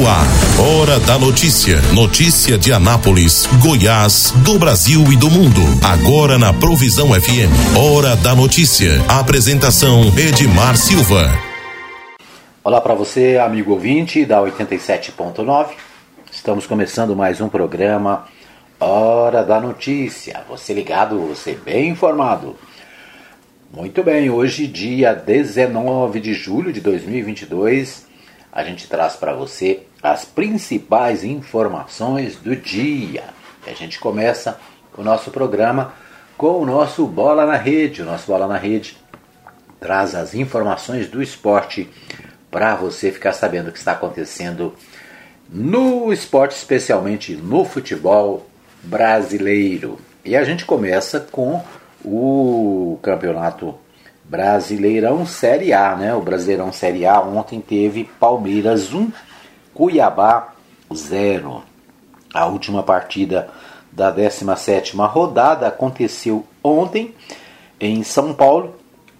no ar. Hora da notícia. Notícia de Anápolis, Goiás, do Brasil e do mundo. Agora na Provisão FM. Hora da notícia. Apresentação Edmar Silva. Olá para você, amigo ouvinte da 87.9. Estamos começando mais um programa Hora da Notícia. Você ligado, você bem informado. Muito bem, hoje, dia 19 de julho de 2022, a gente traz para você as principais informações do dia. E a gente começa o nosso programa com o nosso Bola na Rede. O nosso Bola na Rede traz as informações do esporte para você ficar sabendo o que está acontecendo no esporte, especialmente no futebol brasileiro. E a gente começa com o campeonato Brasileirão Série A, né? O Brasileirão Série A ontem teve Palmeiras 1, Cuiabá 0. A última partida da 17ª rodada aconteceu ontem em São Paulo.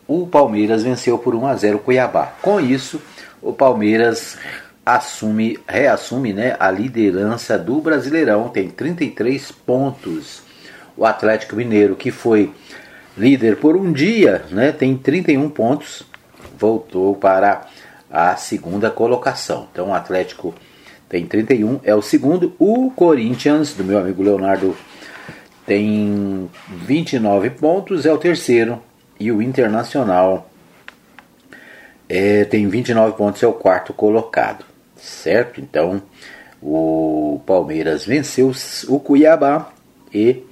O Palmeiras venceu por 1 a 0 Cuiabá. Com isso, o Palmeiras assume, reassume né, a liderança do Brasileirão, tem 33 pontos. O Atlético Mineiro, que foi líder por um dia, né, tem 31 pontos, voltou para a segunda colocação. Então o Atlético tem 31, é o segundo. O Corinthians, do meu amigo Leonardo, tem 29 pontos, é o terceiro. E o Internacional é, tem 29 pontos, é o quarto colocado. Certo? Então o Palmeiras venceu o Cuiabá e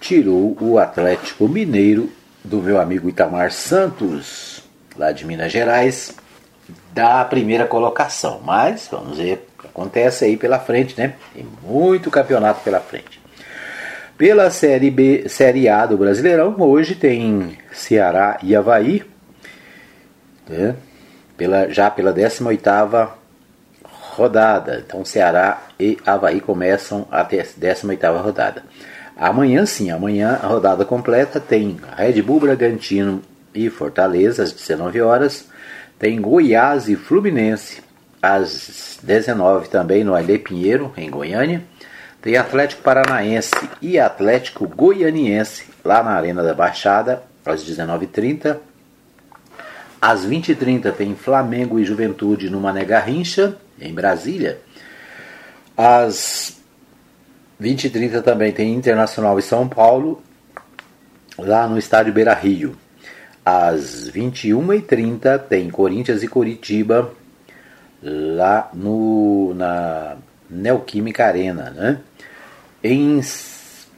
tirou o Atlético Mineiro do meu amigo Itamar Santos, lá de Minas Gerais, da primeira colocação. Mas vamos ver o que acontece aí pela frente, né? Tem muito campeonato pela frente. Pela Série B, Série A do Brasileirão, hoje tem Ceará e Havaí, né? pela, já pela 18ª rodada. Então Ceará e Havaí começam a 18ª rodada. Amanhã sim, amanhã a rodada completa tem Red Bull Bragantino e Fortaleza às 19 horas, tem Goiás e Fluminense às 19 também no Aile Pinheiro em Goiânia, tem Atlético Paranaense e Atlético Goianiense lá na Arena da Baixada às 19h30. Às 20h30 tem Flamengo e Juventude no Mané Garrincha, em Brasília. Às 20 e 30 também tem Internacional e São Paulo, lá no estádio Beira Rio. Às 21h30 tem Corinthians e Curitiba, lá no, na Neoquímica Arena. Né? Em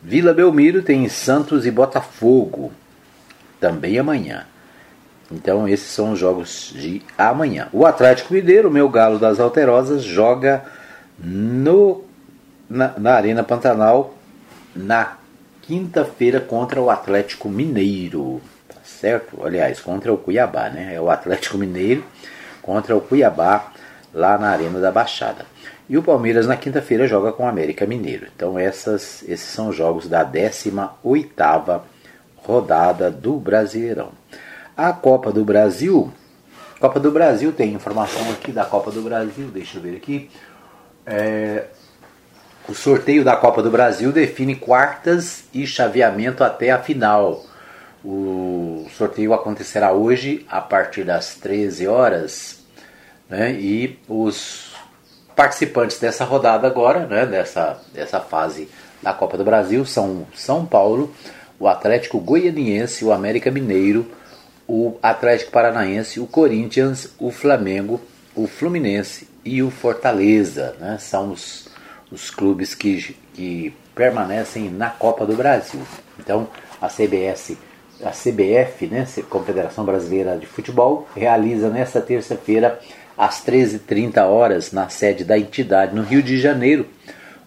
Vila Belmiro tem Santos e Botafogo, também amanhã. Então esses são os jogos de amanhã. O Atlético Mineiro, meu galo das Alterosas, joga no na, na Arena Pantanal na quinta-feira contra o Atlético Mineiro. Certo? Aliás, contra o Cuiabá, né? É o Atlético Mineiro contra o Cuiabá lá na Arena da Baixada. E o Palmeiras na quinta-feira joga com o América Mineiro. Então essas, esses são os jogos da 18ª rodada do Brasileirão. A Copa do Brasil, Copa do Brasil tem informação aqui da Copa do Brasil, deixa eu ver aqui. É, o sorteio da Copa do Brasil define quartas e chaveamento até a final. O sorteio acontecerá hoje a partir das 13 horas né, e os participantes dessa rodada agora, né, dessa, dessa fase da Copa do Brasil, são São Paulo, o Atlético Goianiense, o América Mineiro, o Atlético Paranaense, o Corinthians, o Flamengo, o Fluminense e o Fortaleza. Né, são os os clubes que, que permanecem na Copa do Brasil. Então, a CBS, a CBF, né, Confederação Brasileira de Futebol, realiza nesta terça-feira, às 13h30 horas, na sede da entidade no Rio de Janeiro,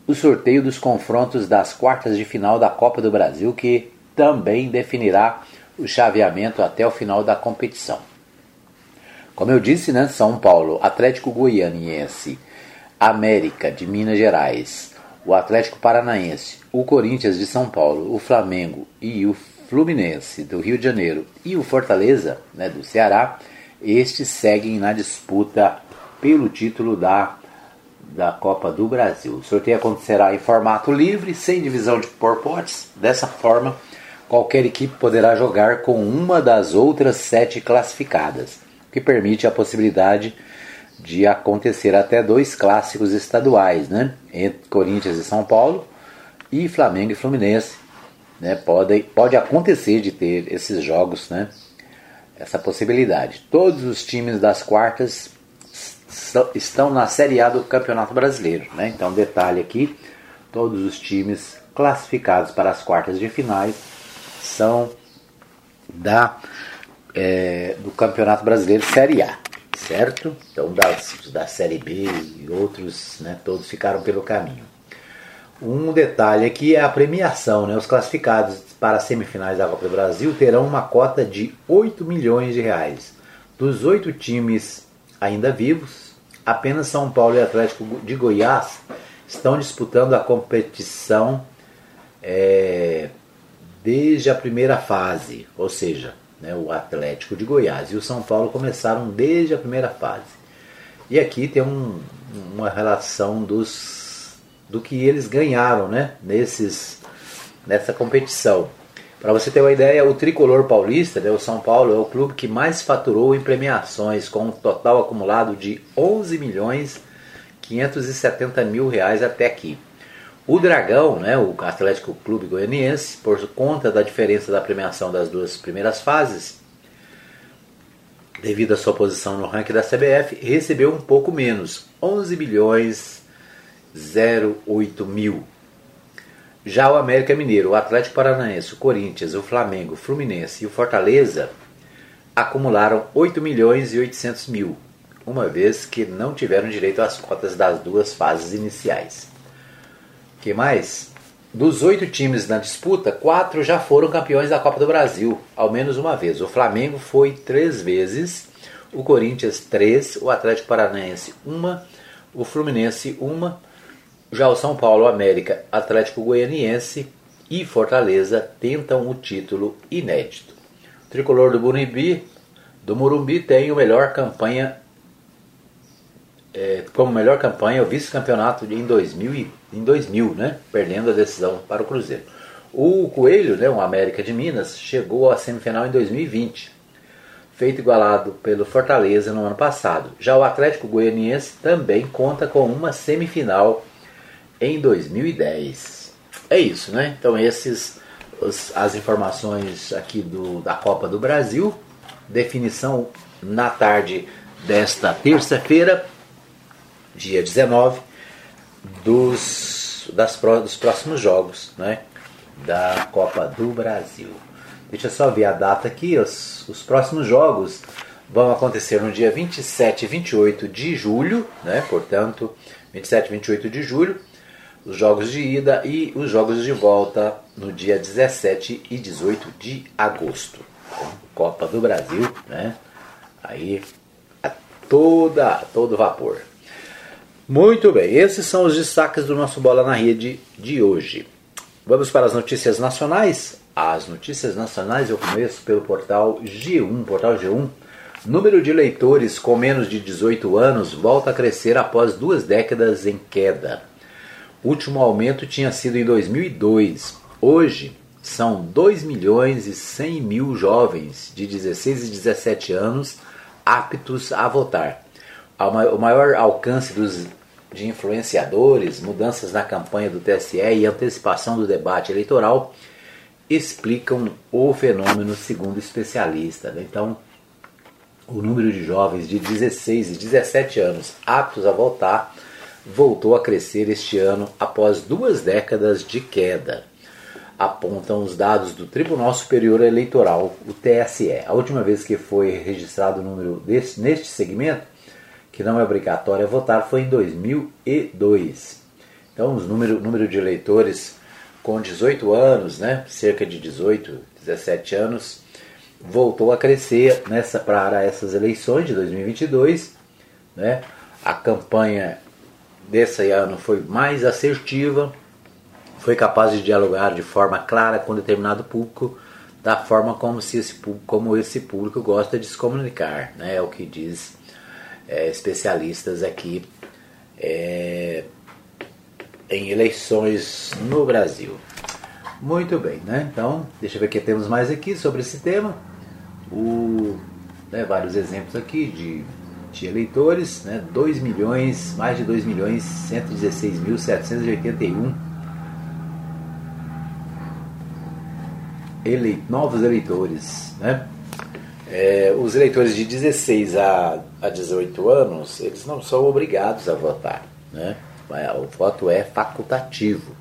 o sorteio dos confrontos das quartas de final da Copa do Brasil, que também definirá o chaveamento até o final da competição. Como eu disse, né, São Paulo, Atlético Goianiense América de Minas Gerais, o Atlético Paranaense, o Corinthians de São Paulo, o Flamengo e o Fluminense do Rio de Janeiro e o Fortaleza né, do Ceará, estes seguem na disputa pelo título da da Copa do Brasil. O sorteio acontecerá em formato livre, sem divisão de por potes. Dessa forma, qualquer equipe poderá jogar com uma das outras sete classificadas, o que permite a possibilidade de acontecer até dois clássicos estaduais, né? Entre Corinthians e São Paulo e Flamengo e Fluminense. Né? Pode, pode acontecer de ter esses jogos, né? Essa possibilidade. Todos os times das quartas estão na Série A do Campeonato Brasileiro. Né? Então, detalhe aqui: todos os times classificados para as quartas de finais são da, é, do Campeonato Brasileiro Série A, certo? Então, das, da Série B e outros, né, todos ficaram pelo caminho. Um detalhe aqui é a premiação, né? Os classificados para as semifinais da Copa do Brasil terão uma cota de 8 milhões de reais. Dos oito times ainda vivos, apenas São Paulo e Atlético de Goiás estão disputando a competição é, desde a primeira fase, ou seja, né, o Atlético de Goiás e o São Paulo começaram desde a primeira fase. E aqui tem um, uma relação dos, do que eles ganharam né, nesses, nessa competição. Para você ter uma ideia, o tricolor paulista, né, o São Paulo, é o clube que mais faturou em premiações, com um total acumulado de 11 milhões 570 mil reais até aqui. O Dragão, né, o Atlético Clube Goianiense, por conta da diferença da premiação das duas primeiras fases, devido à sua posição no ranking da CBF, recebeu um pouco menos, 11 milhões 08 mil já o América Mineiro, o Atlético Paranaense, o Corinthians, o Flamengo, o Fluminense e o Fortaleza acumularam 8 milhões e 800 mil, uma vez que não tiveram direito às cotas das duas fases iniciais. que mais? Dos oito times na disputa, quatro já foram campeões da Copa do Brasil, ao menos uma vez. O Flamengo foi três vezes, o Corinthians três, o Atlético Paranaense uma, o Fluminense uma já o São Paulo, América, Atlético Goianiense e Fortaleza tentam o título inédito. O tricolor do Morumbi, do Morumbi tem o melhor campanha é, como melhor campanha o vice-campeonato em 2000, em 2000 né? perdendo a decisão para o Cruzeiro. O Coelho, né, o América de Minas, chegou à semifinal em 2020, feito igualado pelo Fortaleza no ano passado. Já o Atlético Goianiense também conta com uma semifinal em 2010. É isso, né? Então esses os, as informações aqui do, da Copa do Brasil. Definição na tarde desta terça-feira, dia 19, dos, das, dos próximos jogos né, da Copa do Brasil. Deixa eu só ver a data aqui. Os, os próximos jogos vão acontecer no dia 27 e 28 de julho, né? Portanto, 27 e 28 de julho os jogos de ida e os jogos de volta no dia 17 e 18 de agosto. Copa do Brasil, né? Aí a toda todo vapor. Muito bem, esses são os destaques do nosso Bola na Rede de hoje. Vamos para as notícias nacionais. As notícias nacionais eu começo pelo portal G1, portal G1. Número de leitores com menos de 18 anos volta a crescer após duas décadas em queda. O último aumento tinha sido em 2002. Hoje são 2 milhões e 100 mil jovens de 16 e 17 anos aptos a votar. O maior alcance dos, de influenciadores, mudanças na campanha do TSE e antecipação do debate eleitoral explicam o fenômeno, segundo especialistas. Então, o número de jovens de 16 e 17 anos aptos a votar voltou a crescer este ano após duas décadas de queda. Apontam os dados do Tribunal Superior Eleitoral, o TSE. A última vez que foi registrado o número desse, neste segmento, que não é obrigatório votar, foi em 2002. Então, o número, número de eleitores com 18 anos, né, cerca de 18, 17 anos, voltou a crescer nessa para essas eleições de 2022, né? A campanha desse ano foi mais assertiva, foi capaz de dialogar de forma clara com determinado público, da forma como, se esse, como esse público gosta de se comunicar, né? é o que diz é, especialistas aqui é, em eleições no Brasil. Muito bem, né? Então, deixa eu ver o que temos mais aqui sobre esse tema. O, né, vários exemplos aqui de, de eleitores, né? 2 milhões, mais de 2 milhões 116 mil 781 ele, novos eleitores, né? É, os eleitores de 16 a, a 18 anos, eles não são obrigados a votar, né? O voto é facultativo.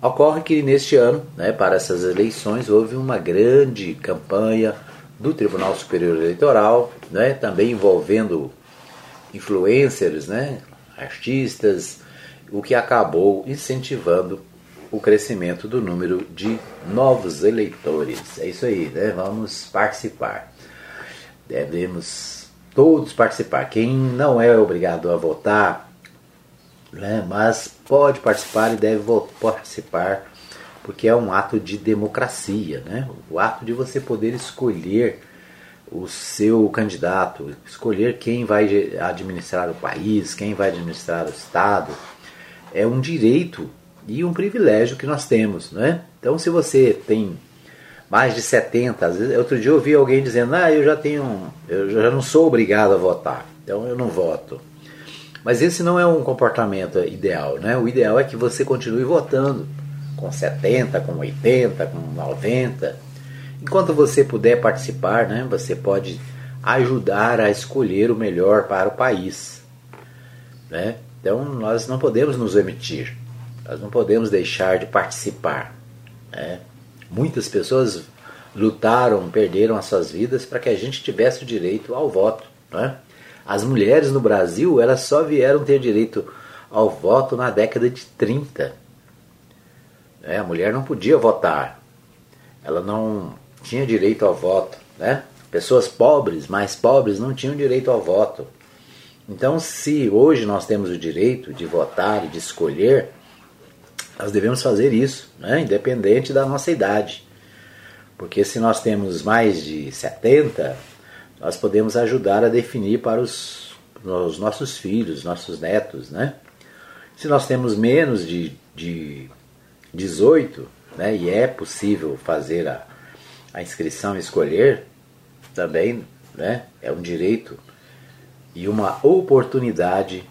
Ocorre que neste ano, né, para essas eleições, houve uma grande campanha do Tribunal Superior Eleitoral, né, também envolvendo influencers, né, artistas, o que acabou incentivando o crescimento do número de novos eleitores. É isso aí, né? Vamos participar. Devemos todos participar. Quem não é obrigado a votar, né, mas pode participar e deve participar, porque é um ato de democracia, né? O ato de você poder escolher o seu candidato, escolher quem vai administrar o país, quem vai administrar o Estado, é um direito e um privilégio que nós temos, né? Então, se você tem mais de 70, às vezes, outro dia eu ouvi alguém dizendo: "Ah, eu já tenho, eu já não sou obrigado a votar, então eu não voto". Mas esse não é um comportamento ideal, né? O ideal é que você continue votando com 70, com 80, com 90. Enquanto você puder participar, né, você pode ajudar a escolher o melhor para o país, né? Então nós não podemos nos emitir. Nós não podemos deixar de participar. Né? Muitas pessoas lutaram, perderam as suas vidas para que a gente tivesse o direito ao voto. Né? As mulheres no Brasil elas só vieram ter direito ao voto na década de 30. Né? A mulher não podia votar, ela não tinha direito ao voto. Né? Pessoas pobres, mais pobres, não tinham direito ao voto. Então, se hoje nós temos o direito de votar e de escolher, nós devemos fazer isso, né? independente da nossa idade. Porque se nós temos mais de 70, nós podemos ajudar a definir para os, os nossos filhos, nossos netos. Né? Se nós temos menos de, de 18, né, e é possível fazer a, a inscrição e escolher, também né, é um direito e uma oportunidade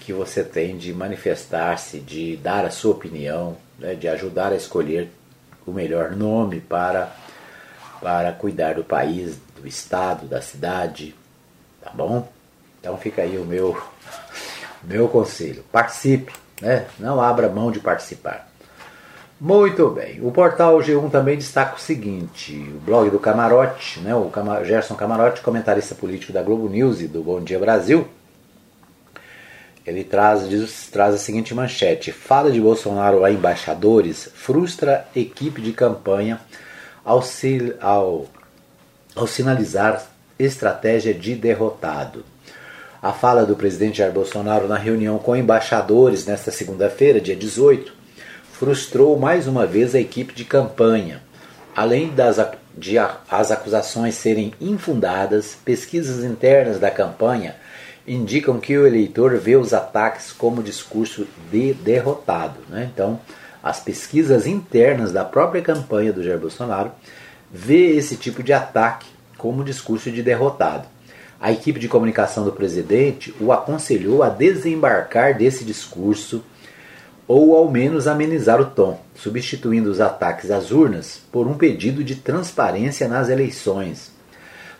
que você tem de manifestar-se, de dar a sua opinião, né, de ajudar a escolher o melhor nome para, para cuidar do país, do estado, da cidade, tá bom? Então fica aí o meu, meu conselho. Participe, né? não abra mão de participar. Muito bem. O portal G1 também destaca o seguinte: o blog do Camarote, né, o Gerson Camarote, comentarista político da Globo News e do Bom Dia Brasil, ele traz, diz, traz a seguinte manchete: Fala de Bolsonaro a embaixadores frustra equipe de campanha ao, ao, ao sinalizar estratégia de derrotado. A fala do presidente Jair Bolsonaro na reunião com embaixadores nesta segunda-feira, dia 18, frustrou mais uma vez a equipe de campanha. Além das de as acusações serem infundadas, pesquisas internas da campanha indicam que o eleitor vê os ataques como discurso de derrotado. Né? Então, as pesquisas internas da própria campanha do Jair Bolsonaro vê esse tipo de ataque como discurso de derrotado. A equipe de comunicação do presidente o aconselhou a desembarcar desse discurso ou ao menos amenizar o tom, substituindo os ataques às urnas por um pedido de transparência nas eleições.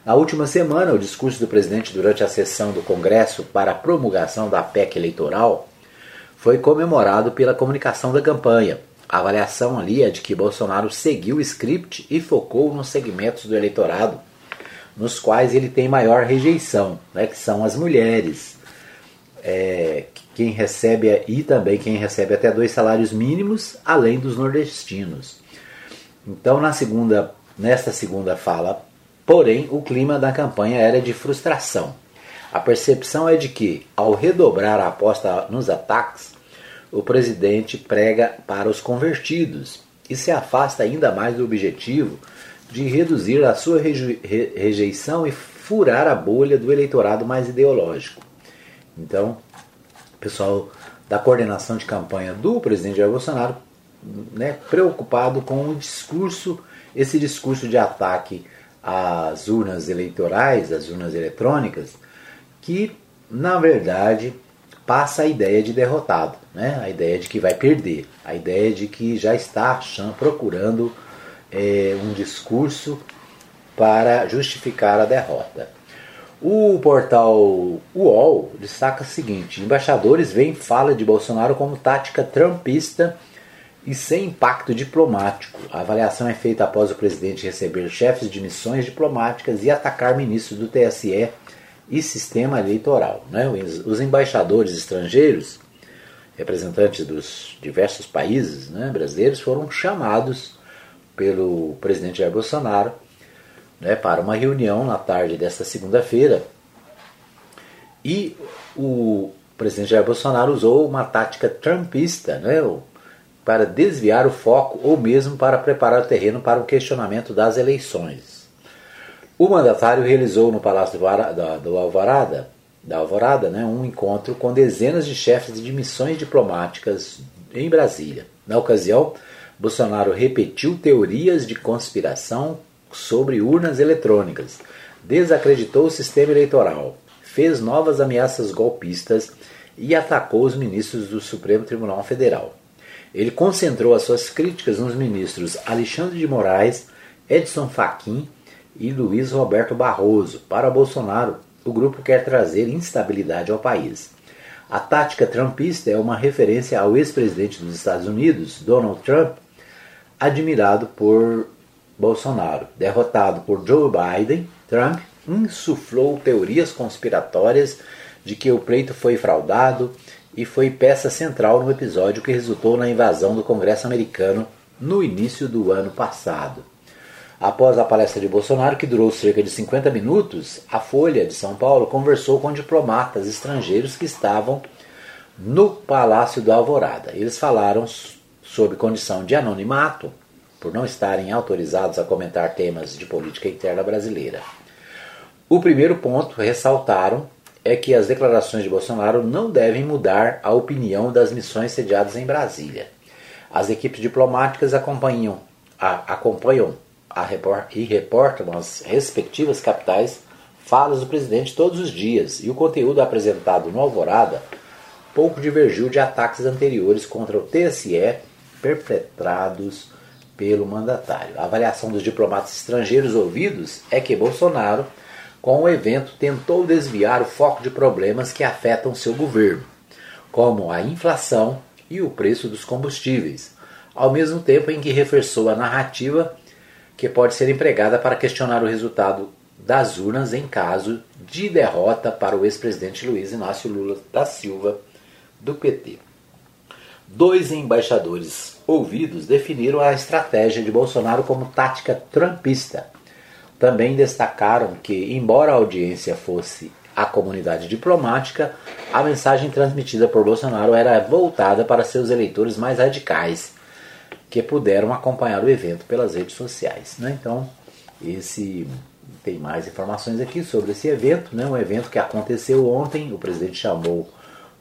Na última semana, o discurso do presidente durante a sessão do Congresso para a promulgação da PEC eleitoral foi comemorado pela comunicação da campanha. A avaliação ali é de que Bolsonaro seguiu o script e focou nos segmentos do eleitorado nos quais ele tem maior rejeição, né, que são as mulheres, é, quem recebe e também quem recebe até dois salários mínimos, além dos nordestinos. Então, na segunda, nesta segunda fala Porém, o clima da campanha era de frustração. A percepção é de que, ao redobrar a aposta nos ataques, o presidente prega para os convertidos e se afasta ainda mais do objetivo de reduzir a sua rejeição e furar a bolha do eleitorado mais ideológico. Então, pessoal da coordenação de campanha do presidente Jair Bolsonaro, né, preocupado com o discurso, esse discurso de ataque às urnas eleitorais, às urnas eletrônicas, que na verdade passa a ideia de derrotado, né? a ideia de que vai perder, a ideia de que já está achando, procurando é, um discurso para justificar a derrota. O portal UOL destaca o seguinte: embaixadores veem fala de Bolsonaro como tática trumpista e sem impacto diplomático. A avaliação é feita após o presidente receber chefes de missões diplomáticas e atacar ministros do TSE e sistema eleitoral. Né? Os embaixadores estrangeiros, representantes dos diversos países né, brasileiros, foram chamados pelo presidente Jair Bolsonaro né, para uma reunião na tarde desta segunda-feira. E o presidente Jair Bolsonaro usou uma tática trumpista né, para desviar o foco ou mesmo para preparar o terreno para o questionamento das eleições. O mandatário realizou no Palácio do Alvorada, da Alvorada né, um encontro com dezenas de chefes de missões diplomáticas em Brasília. Na ocasião, Bolsonaro repetiu teorias de conspiração sobre urnas eletrônicas, desacreditou o sistema eleitoral, fez novas ameaças golpistas e atacou os ministros do Supremo Tribunal Federal. Ele concentrou as suas críticas nos ministros Alexandre de Moraes, Edson Fachin e Luiz Roberto Barroso. Para Bolsonaro, o grupo quer trazer instabilidade ao país. A tática trumpista é uma referência ao ex-presidente dos Estados Unidos, Donald Trump, admirado por Bolsonaro, derrotado por Joe Biden, Trump insuflou teorias conspiratórias de que o pleito foi fraudado e foi peça central no episódio que resultou na invasão do Congresso americano no início do ano passado. Após a palestra de Bolsonaro, que durou cerca de 50 minutos, a Folha de São Paulo conversou com diplomatas estrangeiros que estavam no Palácio do Alvorada. Eles falaram sob condição de anonimato por não estarem autorizados a comentar temas de política interna brasileira. O primeiro ponto, ressaltaram, é que as declarações de Bolsonaro não devem mudar a opinião das missões sediadas em Brasília. As equipes diplomáticas acompanham, a, acompanham a e reportam as respectivas capitais falas do presidente todos os dias, e o conteúdo apresentado no Alvorada pouco divergiu de ataques anteriores contra o TSE perpetrados pelo mandatário. A avaliação dos diplomatas estrangeiros ouvidos é que Bolsonaro, com o evento, tentou desviar o foco de problemas que afetam seu governo, como a inflação e o preço dos combustíveis, ao mesmo tempo em que reforçou a narrativa que pode ser empregada para questionar o resultado das urnas em caso de derrota para o ex-presidente Luiz Inácio Lula da Silva do PT. Dois embaixadores ouvidos definiram a estratégia de Bolsonaro como tática trumpista. Também destacaram que, embora a audiência fosse a comunidade diplomática, a mensagem transmitida por Bolsonaro era voltada para seus eleitores mais radicais, que puderam acompanhar o evento pelas redes sociais. Né? Então, esse tem mais informações aqui sobre esse evento, né? um evento que aconteceu ontem. O presidente chamou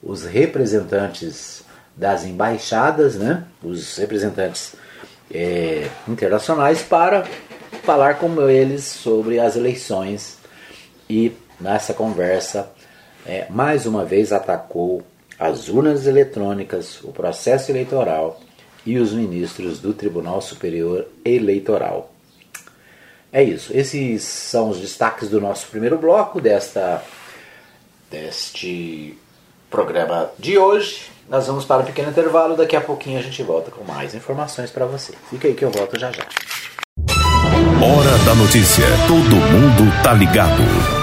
os representantes das embaixadas, né, os representantes é, internacionais, para falar com eles sobre as eleições e nessa conversa é, mais uma vez atacou as urnas eletrônicas, o processo eleitoral e os ministros do Tribunal Superior Eleitoral. É isso. Esses são os destaques do nosso primeiro bloco desta deste programa de hoje. Nós vamos para um pequeno intervalo, daqui a pouquinho a gente volta com mais informações para você. Fica aí que eu volto já já. Hora da notícia. Todo mundo tá ligado.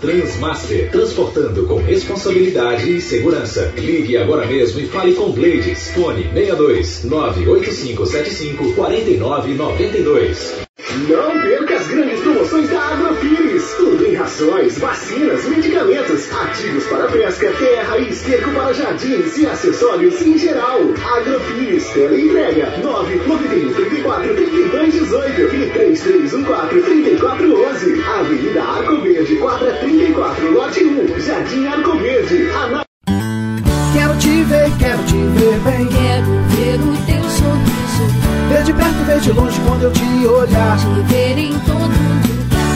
Transmaster, transportando com responsabilidade e segurança. Ligue agora mesmo e fale com Blades. Fone 62 98575 4992. Não perca as grandes promoções da Agrofires. Tudo em rações, vacinas, medicamentos, ativos para pesca, terra e esterco para jardins e acessórios em geral. Agrofires, entrega 991 34 32 18 e 3314 3411. Avenida Arco Verde, quadra 34, lote 1, Jardim Arco Verde. Ana... Quero te ver, quero te ver bem. Quero ver o teu sorriso. Ver de perto, ver de longe quando eu te olhar. Te ver em todo lugar.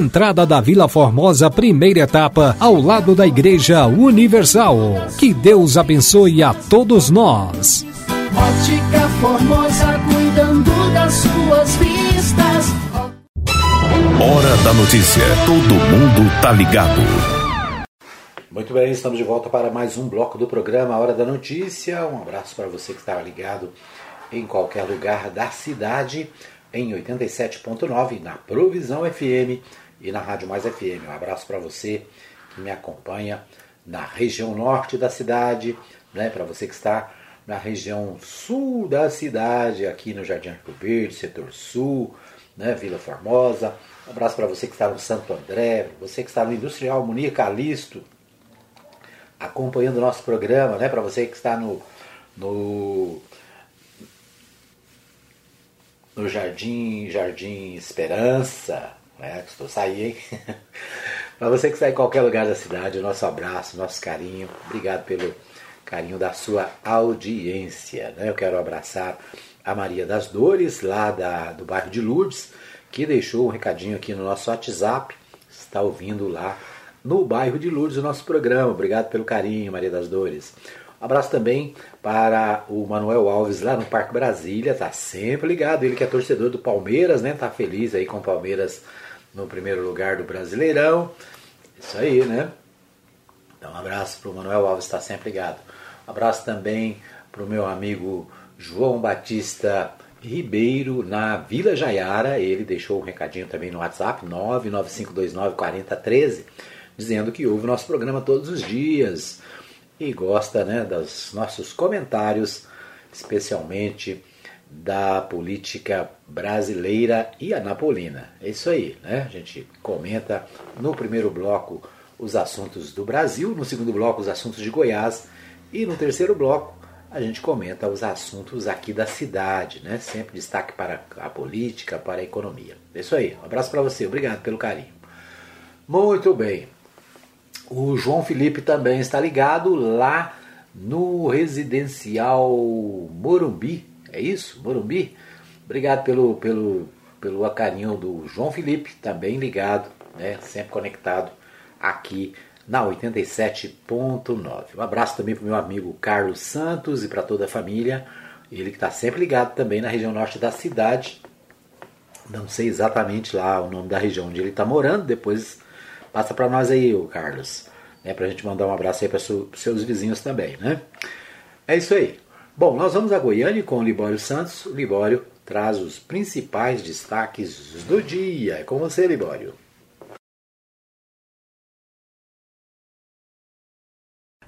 entrada da Vila Formosa, primeira etapa, ao lado da Igreja Universal. Que Deus abençoe a todos nós. Ótica Formosa, cuidando das suas vistas. Hora da notícia. Todo mundo tá ligado. Muito bem, estamos de volta para mais um bloco do programa Hora da Notícia. Um abraço para você que está ligado em qualquer lugar da cidade, em 87.9, na Provisão FM e na Rádio Mais FM. Um abraço para você que me acompanha na região norte da cidade, né, para você que está na região sul da cidade, aqui no Jardim Arco Verde, setor sul, né, Vila Formosa. Um abraço para você que está no Santo André, você que está no Industrial Munir Calisto, acompanhando o nosso programa, né, para você que está no, no no Jardim Jardim Esperança, né? Estou saindo, hein? Para você que está em qualquer lugar da cidade, nosso abraço, nosso carinho. Obrigado pelo carinho da sua audiência. Né? Eu quero abraçar a Maria das Dores, lá da, do bairro de Lourdes, que deixou um recadinho aqui no nosso WhatsApp. Está ouvindo lá no bairro de Lourdes o nosso programa. Obrigado pelo carinho, Maria das Dores. Abraço também para o Manuel Alves lá no Parque Brasília, tá sempre ligado. Ele que é torcedor do Palmeiras, né? Tá feliz aí com o Palmeiras no primeiro lugar do Brasileirão. Isso aí, né? Então, um abraço para o Manuel Alves, está sempre ligado. Um abraço também para o meu amigo João Batista Ribeiro, na Vila Jaiara. Ele deixou um recadinho também no WhatsApp, 995294013, dizendo que ouve o nosso programa todos os dias e gosta né, dos nossos comentários, especialmente da política brasileira e anapolina. É isso aí, né? A gente comenta no primeiro bloco os assuntos do Brasil, no segundo bloco os assuntos de Goiás e no terceiro bloco a gente comenta os assuntos aqui da cidade, né? Sempre destaque para a política, para a economia. É isso aí. Um abraço para você. Obrigado pelo carinho. Muito bem. O João Felipe também está ligado lá no residencial Morumbi, é isso? Morumbi? Obrigado pelo, pelo, pelo carinho do João Felipe, também ligado, né? sempre conectado aqui na 87.9. Um abraço também para o meu amigo Carlos Santos e para toda a família. Ele que está sempre ligado também na região norte da cidade. Não sei exatamente lá o nome da região onde ele está morando. Depois passa para nós aí, o Carlos. Né, para a gente mandar um abraço aí para os seus vizinhos também. Né? É isso aí. Bom, nós vamos a Goiânia com o Libório Santos. O Libório traz os principais destaques do dia. É com você, Libório.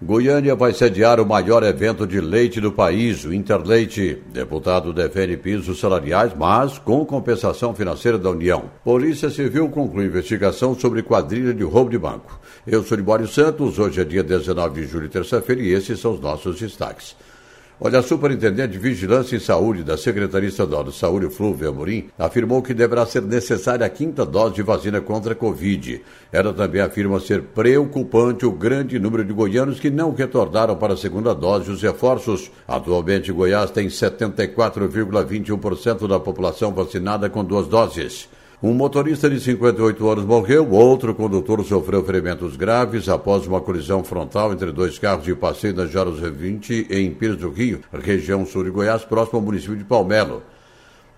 Goiânia vai sediar o maior evento de leite do país, o Interleite. Deputado defende pisos salariais, mas com compensação financeira da União. Polícia Civil conclui investigação sobre quadrilha de roubo de banco. Eu sou Libório Santos, hoje é dia 19 de julho, terça-feira, e esses são os nossos destaques. Olha, a Superintendente de Vigilância em Saúde da Secretaria Estadual de Saúde, Flúvia Amorim, afirmou que deverá ser necessária a quinta dose de vacina contra a Covid. Ela também afirma ser preocupante o grande número de goianos que não retornaram para a segunda dose os reforços. Atualmente, Goiás tem 74,21% da população vacinada com duas doses. Um motorista de 58 anos morreu, outro condutor sofreu ferimentos graves após uma colisão frontal entre dois carros de passeio na Jaros 20 em Pires do Rio, região sul de Goiás, próximo ao município de Palmelo.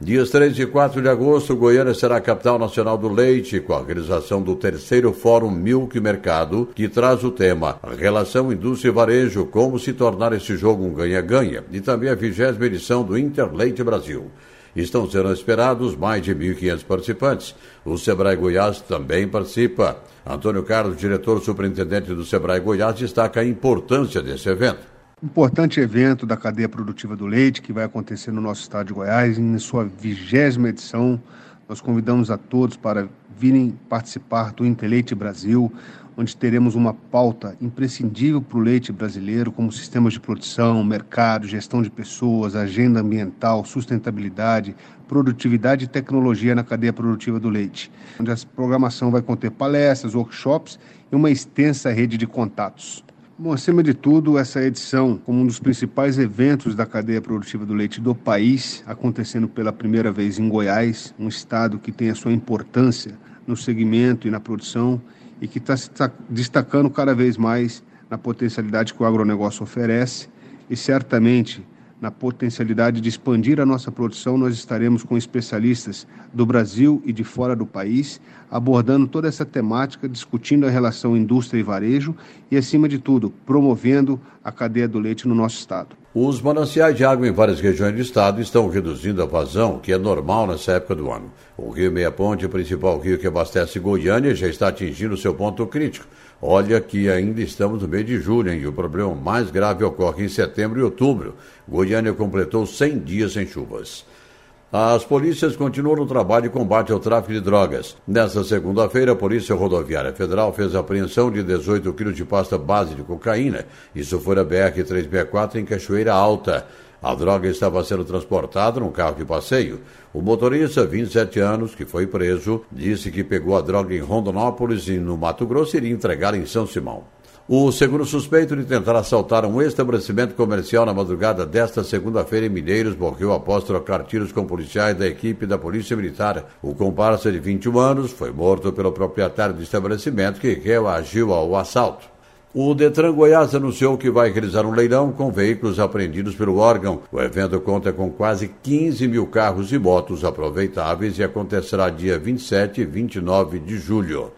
Dias 3 e 4 de agosto, Goiânia será a capital nacional do leite, com a realização do terceiro Fórum Milk Mercado, que traz o tema Relação Indústria e Varejo, como se tornar esse jogo um ganha-ganha, e também a vigésima edição do Interleite Brasil. Estão sendo esperados mais de 1.500 participantes. O Sebrae Goiás também participa. Antônio Carlos, diretor superintendente do Sebrae Goiás, destaca a importância desse evento importante evento da cadeia produtiva do leite que vai acontecer no nosso estado de Goiás, em sua vigésima edição. Nós convidamos a todos para virem participar do Interleite Brasil, onde teremos uma pauta imprescindível para o leite brasileiro, como sistemas de produção, mercado, gestão de pessoas, agenda ambiental, sustentabilidade, produtividade e tecnologia na cadeia produtiva do leite, onde a programação vai conter palestras, workshops e uma extensa rede de contatos. Bom, acima de tudo, essa edição, como um dos principais eventos da cadeia produtiva do leite do país, acontecendo pela primeira vez em Goiás, um estado que tem a sua importância no segmento e na produção e que está se destacando cada vez mais na potencialidade que o agronegócio oferece e certamente na potencialidade de expandir a nossa produção, nós estaremos com especialistas do Brasil e de fora do país, abordando toda essa temática, discutindo a relação indústria e varejo e, acima de tudo, promovendo a cadeia do leite no nosso estado. Os mananciais de água em várias regiões do estado estão reduzindo a vazão, que é normal nessa época do ano. O Rio Meia Ponte, o principal rio que abastece Goiânia, já está atingindo seu ponto crítico. Olha que ainda estamos no mês de julho hein, e o problema mais grave ocorre em setembro e outubro. Goiânia completou 100 dias sem chuvas. As polícias continuam no trabalho de combate ao tráfico de drogas. Nesta segunda-feira, a Polícia Rodoviária Federal fez a apreensão de 18 quilos de pasta base de cocaína. Isso foi na BR-364 em Cachoeira Alta. A droga estava sendo transportada num carro de passeio. O motorista, 27 anos, que foi preso, disse que pegou a droga em Rondonópolis e no Mato Grosso iria entregar em São Simão. O segundo suspeito de tentar assaltar um estabelecimento comercial na madrugada desta segunda-feira em Mineiros morreu após trocar tiros com policiais da equipe da Polícia Militar. O comparsa de 21 anos foi morto pelo proprietário do estabelecimento que reagiu ao assalto. O Detran Goiás anunciou que vai realizar um leilão com veículos apreendidos pelo órgão. O evento conta com quase 15 mil carros e motos aproveitáveis e acontecerá dia 27 e 29 de julho.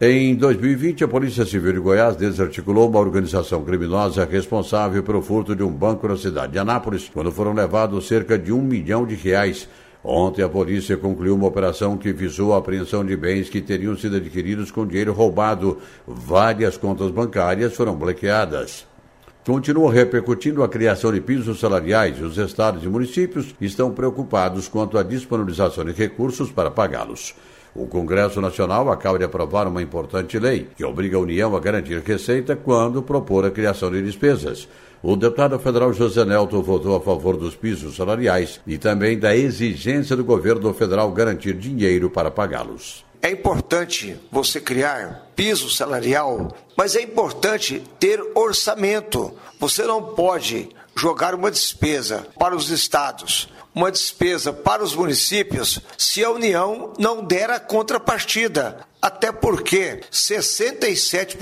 Em 2020, a Polícia Civil de Goiás desarticulou uma organização criminosa responsável pelo furto de um banco na cidade de Anápolis, quando foram levados cerca de um milhão de reais. Ontem, a polícia concluiu uma operação que visou a apreensão de bens que teriam sido adquiridos com dinheiro roubado. Várias contas bancárias foram bloqueadas. Continua repercutindo a criação de pisos salariais e os estados e municípios estão preocupados quanto à disponibilização de recursos para pagá-los. O Congresso Nacional acaba de aprovar uma importante lei que obriga a União a garantir receita quando propor a criação de despesas. O deputado federal José Nelto votou a favor dos pisos salariais e também da exigência do governo federal garantir dinheiro para pagá-los. É importante você criar piso salarial, mas é importante ter orçamento. Você não pode jogar uma despesa para os estados, uma despesa para os municípios, se a União não der a contrapartida. Até porque 67%